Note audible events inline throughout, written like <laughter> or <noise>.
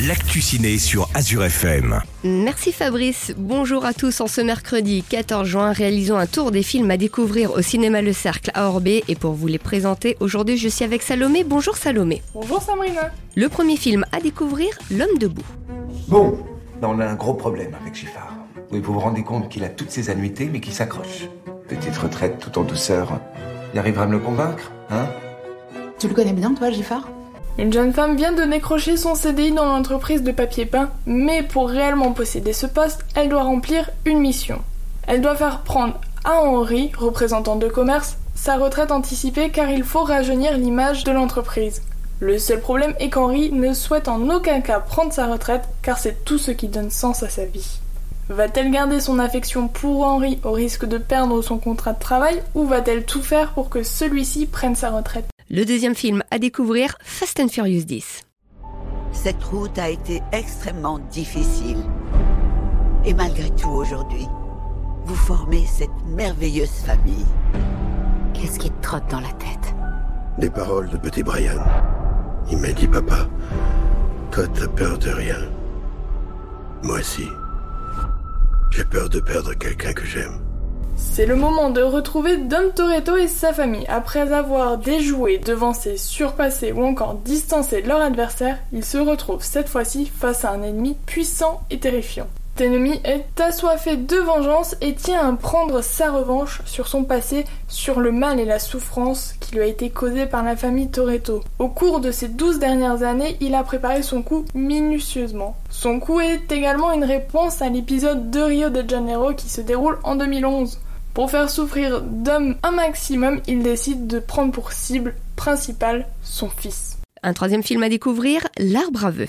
l'actu ciné sur Azure FM. Merci Fabrice. Bonjour à tous. En ce mercredi 14 juin, réalisons un tour des films à découvrir au cinéma Le Cercle à Orbé. Et pour vous les présenter, aujourd'hui je suis avec Salomé. Bonjour Salomé. Bonjour Sabrina. Le premier film à découvrir, L'homme debout. Bon, on a un gros problème avec Giffard. Oui, vous vous rendez compte qu'il a toutes ses annuités, mais qu'il s'accroche. Petite retraite tout en douceur. Il arrivera à me le convaincre, hein? Tu le connais bien, toi, Giffard? Une jeune femme vient de décrocher son CDI dans l'entreprise de papier peint, mais pour réellement posséder ce poste, elle doit remplir une mission. Elle doit faire prendre à Henri, représentant de commerce, sa retraite anticipée car il faut rajeunir l'image de l'entreprise. Le seul problème est qu'Henri ne souhaite en aucun cas prendre sa retraite car c'est tout ce qui donne sens à sa vie. Va-t-elle garder son affection pour Henri au risque de perdre son contrat de travail ou va-t-elle tout faire pour que celui-ci prenne sa retraite? Le deuxième film à découvrir, Fast and Furious 10. Cette route a été extrêmement difficile. Et malgré tout aujourd'hui, vous formez cette merveilleuse famille. Qu'est-ce qui te trotte dans la tête? Des paroles de petit Brian. Il m'a dit, papa, toi t'as peur de rien. Moi aussi. J'ai peur de perdre quelqu'un que j'aime. C'est le moment de retrouver Dom Toretto et sa famille. Après avoir déjoué, devancé, surpassé ou encore distancé leur adversaire, ils se retrouvent cette fois-ci face à un ennemi puissant et terrifiant. Ennemi est assoiffé de vengeance et tient à prendre sa revanche sur son passé, sur le mal et la souffrance qui lui a été causée par la famille Toretto. Au cours de ces douze dernières années, il a préparé son coup minutieusement. Son coup est également une réponse à l'épisode de Rio de Janeiro qui se déroule en 2011. Pour faire souffrir d'hommes un maximum, il décide de prendre pour cible principale son fils. Un troisième film à découvrir, L'arbre à vœux.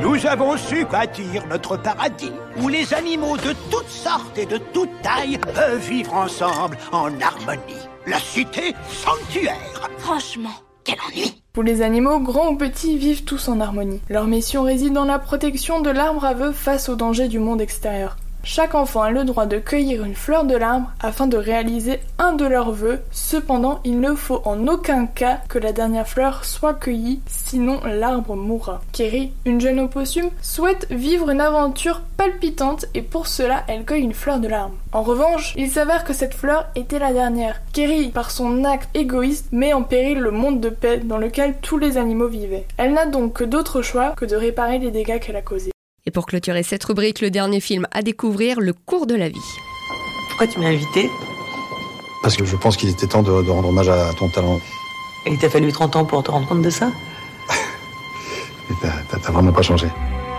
Nous avons su bâtir notre paradis où les animaux de toutes sortes et de toutes tailles peuvent vivre ensemble en harmonie. La cité sanctuaire. Franchement, quel ennui Tous les animaux, grands ou petits, vivent tous en harmonie. Leur mission réside dans la protection de l'arbre à vœux face aux dangers du monde extérieur. Chaque enfant a le droit de cueillir une fleur de l'arbre afin de réaliser un de leurs vœux. Cependant, il ne faut en aucun cas que la dernière fleur soit cueillie, sinon l'arbre mourra. Kerry, une jeune opossum, souhaite vivre une aventure palpitante et pour cela, elle cueille une fleur de l'arbre. En revanche, il s'avère que cette fleur était la dernière. Kerry, par son acte égoïste, met en péril le monde de paix dans lequel tous les animaux vivaient. Elle n'a donc que d'autre choix que de réparer les dégâts qu'elle a causés. Et pour clôturer cette rubrique, le dernier film à découvrir, Le cours de la vie. Pourquoi tu m'as invité? Parce que je pense qu'il était temps de, de, rendre hommage à ton talent. Et il t'a fallu 30 ans pour te rendre compte de ça? <laughs> T'as vraiment pas changé.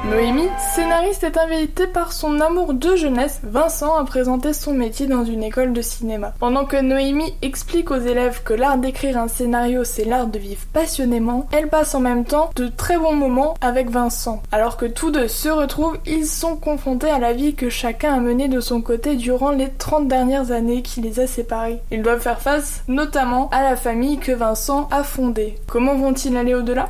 Noémie, scénariste, est invitée par son amour de jeunesse, Vincent, à présenter son métier dans une école de cinéma. Pendant que Noémie explique aux élèves que l'art d'écrire un scénario, c'est l'art de vivre passionnément, elle passe en même temps de très bons moments avec Vincent. Alors que tous deux se retrouvent, ils sont confrontés à la vie que chacun a menée de son côté durant les 30 dernières années qui les a séparés. Ils doivent faire face notamment à la famille que Vincent a fondée. Comment vont-ils aller au-delà?